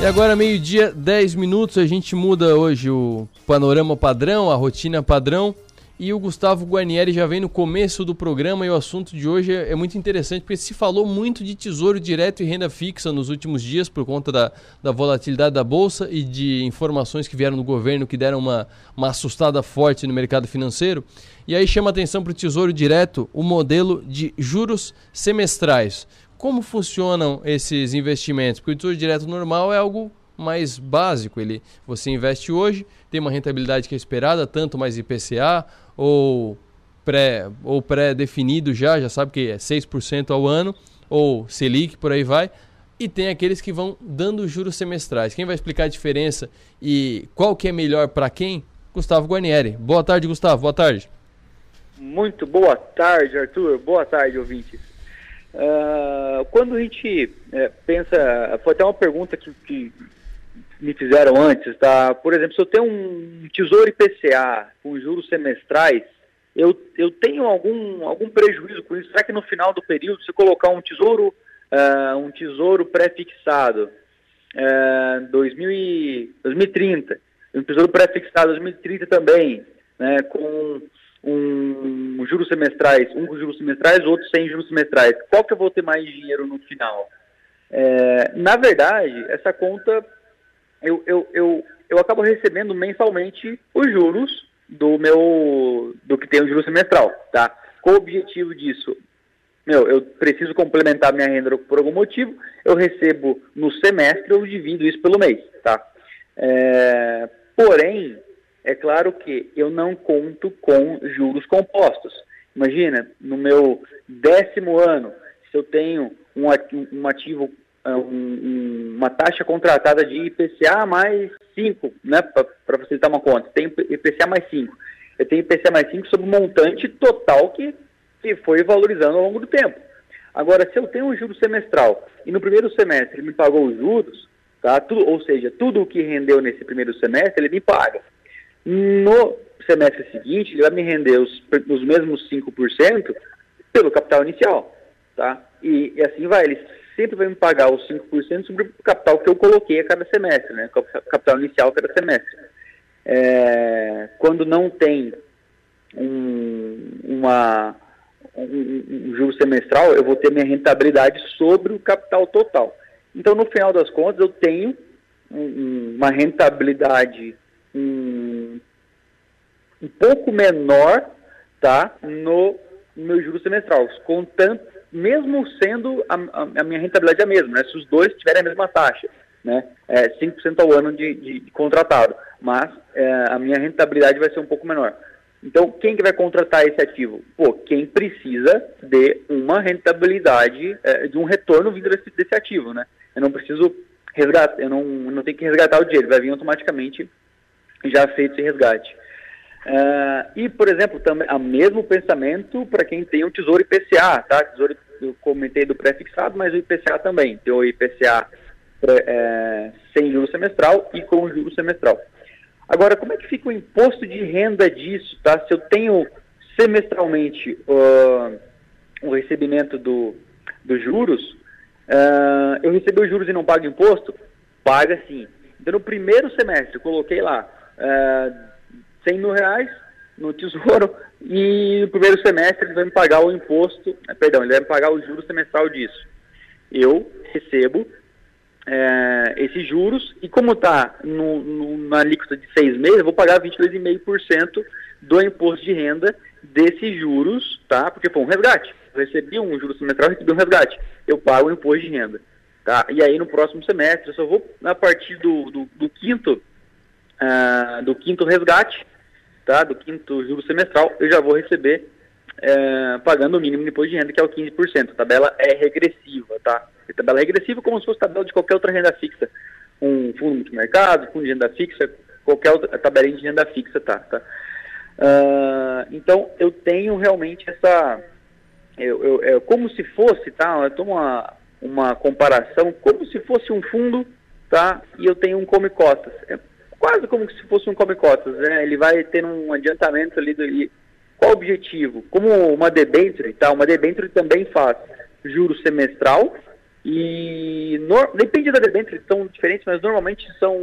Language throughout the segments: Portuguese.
E agora, meio-dia, 10 minutos, a gente muda hoje o panorama padrão, a rotina padrão. E o Gustavo Guarnieri já vem no começo do programa e o assunto de hoje é, é, muito interessante porque se falou muito de tesouro direto e renda fixa nos últimos dias por conta da, da volatilidade da Bolsa e de informações que vieram do governo que deram uma, uma assustada forte no mercado financeiro. E aí chama atenção para o tesouro direto o modelo de juros semestrais. Como funcionam esses investimentos? Porque o tesouro direto normal é algo mais básico. Ele, você investe hoje, tem uma rentabilidade que é esperada, tanto mais IPCA ou pré ou pré-definido já, já sabe que é 6% ao ano, ou Selic, por aí vai. E tem aqueles que vão dando juros semestrais. Quem vai explicar a diferença e qual que é melhor para quem? Gustavo Guarnieri. Boa tarde, Gustavo. Boa tarde. Muito boa tarde, Arthur. Boa tarde, ouvintes. Uh, quando a gente é, pensa, foi até uma pergunta que, que, me fizeram antes, tá? Por exemplo, se eu tenho um tesouro IPCA com juros semestrais, eu, eu tenho algum, algum prejuízo com isso? Será que no final do período, se colocar um tesouro, uh, um tesouro pré-fixado, uh, 2030, um tesouro pré-fixado 2030 também, né, com um, juros semestrais, um com juros semestrais, outro sem juros semestrais, qual que eu vou ter mais dinheiro no final? É, na verdade, essa conta eu, eu, eu, eu acabo recebendo mensalmente os juros do meu do que tem o juros semestral, tá? Qual o objetivo disso? Meu, eu preciso complementar minha renda por algum motivo, eu recebo no semestre, eu divido isso pelo mês, tá? É, porém, é claro que eu não conto com juros compostos. Imagina, no meu décimo ano, se eu tenho um ativo, é, um, uma taxa contratada de IPCA mais 5, né, para facilitar uma conta, tem IPCA mais 5. Eu tenho IPCA mais 5 sobre o montante total que, que foi valorizando ao longo do tempo. Agora, se eu tenho um juro semestral e no primeiro semestre ele me pagou os juros, tá, tudo, ou seja, tudo o que rendeu nesse primeiro semestre ele me paga. No semestre seguinte, ele vai me render os, os mesmos 5% pelo capital inicial, tá? E, e, assim vai, ele sempre vai me pagar os 5% sobre o capital que eu coloquei a cada semestre, né? Capital inicial a cada semestre. É, quando não tem um, uma, um, um semestral, eu vou ter minha rentabilidade sobre o capital total. Então, no final das contas, eu tenho um, uma rentabilidade um, um pouco menor tá, no meu juro semestral, contando, mesmo sendo a, a, a, minha rentabilidade a mesma, né, se os dois tiverem a mesma taxa, né, é 5% ao ano de, de, de contratado, mas é, a minha rentabilidade vai ser um pouco menor. Então, quem que vai contratar esse ativo? Pô, quem precisa de uma rentabilidade, é, de um retorno vindo desse, desse ativo, né? Eu não preciso resgatar, eu não, não tenho que resgatar o dinheiro, vai vir automaticamente já feito esse resgate. Uh, e, por exemplo, também o mesmo pensamento para quem tem o Tesouro IPCA, tá? Tesouro, eu comentei do pré-fixado, mas o IPCA também. Tem o IPCA é, sem juros semestral e com juros semestral. Agora, como é que fica o imposto de renda disso, tá? Se eu tenho semestralmente uh, o recebimento do, dos juros, uh, eu recebo os juros e não pago imposto? Paga sim. Então, no primeiro semestre, eu coloquei lá é, 100 mil reais no Tesouro e no primeiro semestre ele vai me pagar o imposto, é, perdão, ele vai me pagar o juros semestral disso. Eu recebo é, esses juros e como está na alíquota de seis meses, eu vou pagar 22,5% do imposto de renda desses juros, tá? Porque foi um resgate. Eu recebi um juros semestral, recebi um resgate. Eu pago o imposto de renda. Tá? E aí no próximo semestre, eu só vou, a partir do, do, do quinto uh, do quinto resgate, tá? do quinto juro semestral, eu já vou receber uh, pagando o mínimo de imposto de renda, que é o 15%. A tabela é regressiva, tá? A tabela é regressiva como se fosse tabela de qualquer outra renda fixa. Um fundo multimercado, fundo de renda fixa, qualquer outra tabelinha de renda fixa, tá? tá? Uh, então, eu tenho realmente essa... Eu, eu, eu, como se fosse, tá? Eu tomo uma, uma comparação, como se fosse um fundo, tá? E eu tenho um come-cotas. É quase como se fosse um come cotas, né? Ele vai ter um adiantamento ali do qual o objetivo? Como uma debenture, tá? Uma debenture também faz juro semestral E no, depende da debênture, são diferentes, mas normalmente são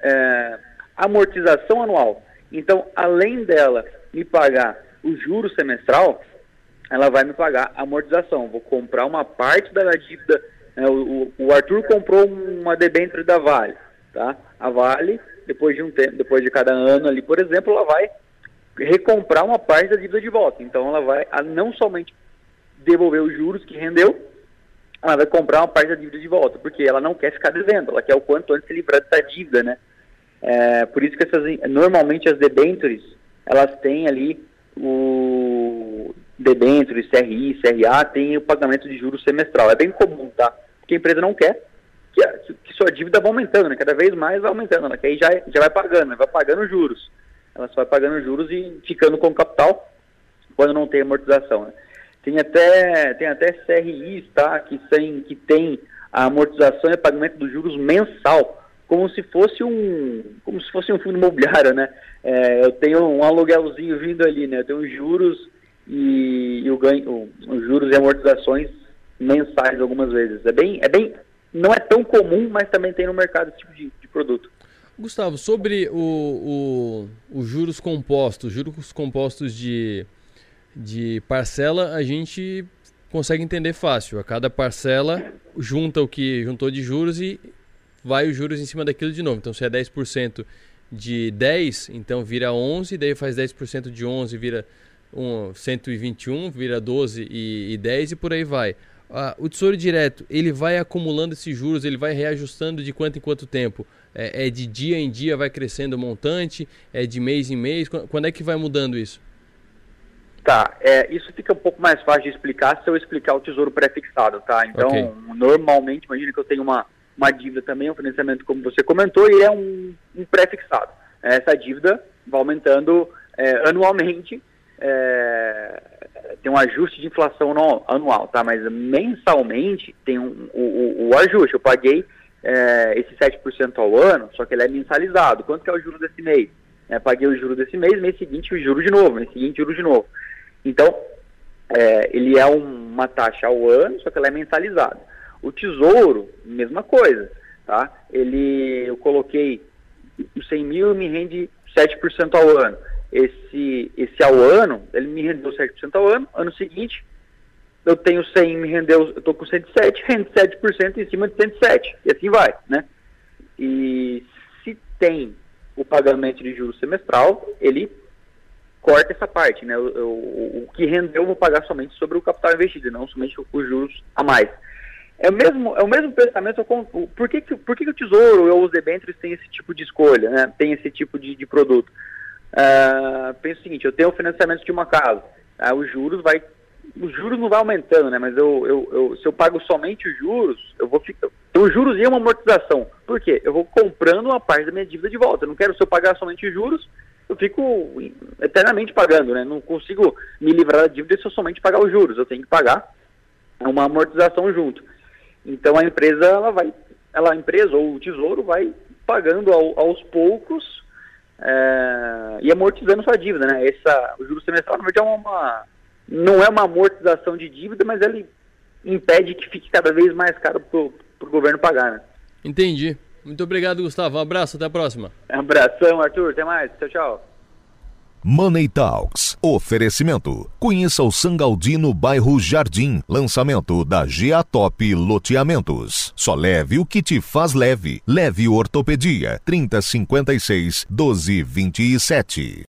é, amortização anual. Então, além dela me pagar o juro semestral, ela vai me pagar a amortização. Vou comprar uma parte da dívida. Né, o, o, Arthur comprou uma debênture da Vale, tá? A Vale, depois de um tempo, depois de cada ano ali, por exemplo, ela vai recomprar uma parte da dívida de volta. Então, ela vai não somente devolver os juros que rendeu, ela vai comprar uma parte da dívida de volta, porque ela não quer ficar devendo, ela quer o quanto antes se livrar dessa dívida, né? É, por isso que essas, normalmente as debentures, elas têm ali o debentures, CRI, CRA, tem o pagamento de juros semestral. É bem comum, tá? Porque a empresa não quer que, que sua dívida vá aumentando, né? Cada vez mais vai aumentando, ela quer aí já, já vai pagando, né? vai pagando juros. Ela só vai pagando juros e ficando com capital quando não tem amortização, né? Tem até, tem até CRIs, tá? Que tem, que tem a amortização e pagamento dos juros mensal, como se fosse um, como se fosse um fundo imobiliário, né? É, eu tenho um aluguelzinho vindo ali, né? Eu tenho juros e, e o ganho, os juros e amortizações mensais algumas vezes. É bem, é bem, não é tão comum, mas também tem no mercado esse tipo de, de produto. Gustavo, sobre os juros compostos, juros compostos de de parcela a gente consegue entender fácil. A cada parcela junta o que juntou de juros e vai os juros em cima daquilo de novo. Então se é 10% de 10, então vira 11, daí faz 10% de 11, vira um, 121, vira 12 e, e 10 e por aí vai. Ah, o Tesouro Direto, ele vai acumulando esses juros, ele vai reajustando de quanto em quanto tempo? É, é de dia em dia, vai crescendo o montante? É de mês em mês? Quando é que vai mudando isso? Tá, é, isso fica um pouco mais fácil de explicar se eu explicar o tesouro pré-fixado, tá? Então, okay. normalmente, imagine que eu tenho uma, uma dívida também, um financiamento como você comentou, e é um, um pré-fixado. Essa dívida vai aumentando é, anualmente, é, tem um ajuste de inflação no, anual, tá? Mas mensalmente tem um, o, o, o ajuste. Eu paguei é, esse 7% ao ano, só que ele é mensalizado. Quanto que é o juro desse mês? É, paguei o juro desse mês, mês seguinte o juro de novo, mês seguinte o juro de novo. Então, é, ele é um, uma taxa ao ano, só que ela é mentalizada. O tesouro, mesma coisa, tá? Ele, eu coloquei os 100 mil me rende 7% ao ano. Esse, esse ao ano, ele me rendeu 7% ao ano. Ano seguinte, eu tenho 100, me rendeu, eu estou com 107, rende 7% em cima de 107. E assim vai, né? E se tem o pagamento de juros semestral, ele corta essa parte, né? O, o, o, que rendeu eu vou pagar somente sobre o capital investido, não somente os juros a mais. É o mesmo, é o mesmo pensamento, por que, que, por que, que o Tesouro ou os debêntures têm esse tipo de escolha, né? Tem esse tipo de, de produto? Uh, pensa o seguinte, eu tenho o financiamento de uma casa, uh, os juros vai os juros não vai aumentando, né? Mas eu, eu, eu, se eu pago somente os juros, eu vou ficar. Então, os juros e uma amortização. Por quê? Eu vou comprando uma parte da minha dívida de volta. Eu não quero, se eu pagar somente os juros, eu fico eternamente pagando, né? Não consigo me livrar da dívida se eu somente pagar os juros. Eu tenho que pagar uma amortização junto. Então a empresa, ela vai, ela, a empresa ou o tesouro vai pagando ao, aos poucos é, e amortizando sua dívida, né? Essa, o juro semestral, na verdade, é uma, não é uma amortização de dívida, mas ele impede que fique cada vez mais caro para o governo pagar, né? Entendi. Muito obrigado, Gustavo. Um abraço, até a próxima. Um abração, Arthur. Até mais. Tchau, tchau. Money Talks. Oferecimento. Conheça o Sangaldino bairro Jardim. Lançamento da GA Top Loteamentos. Só leve o que te faz leve. Leve Ortopedia. 3056 1227.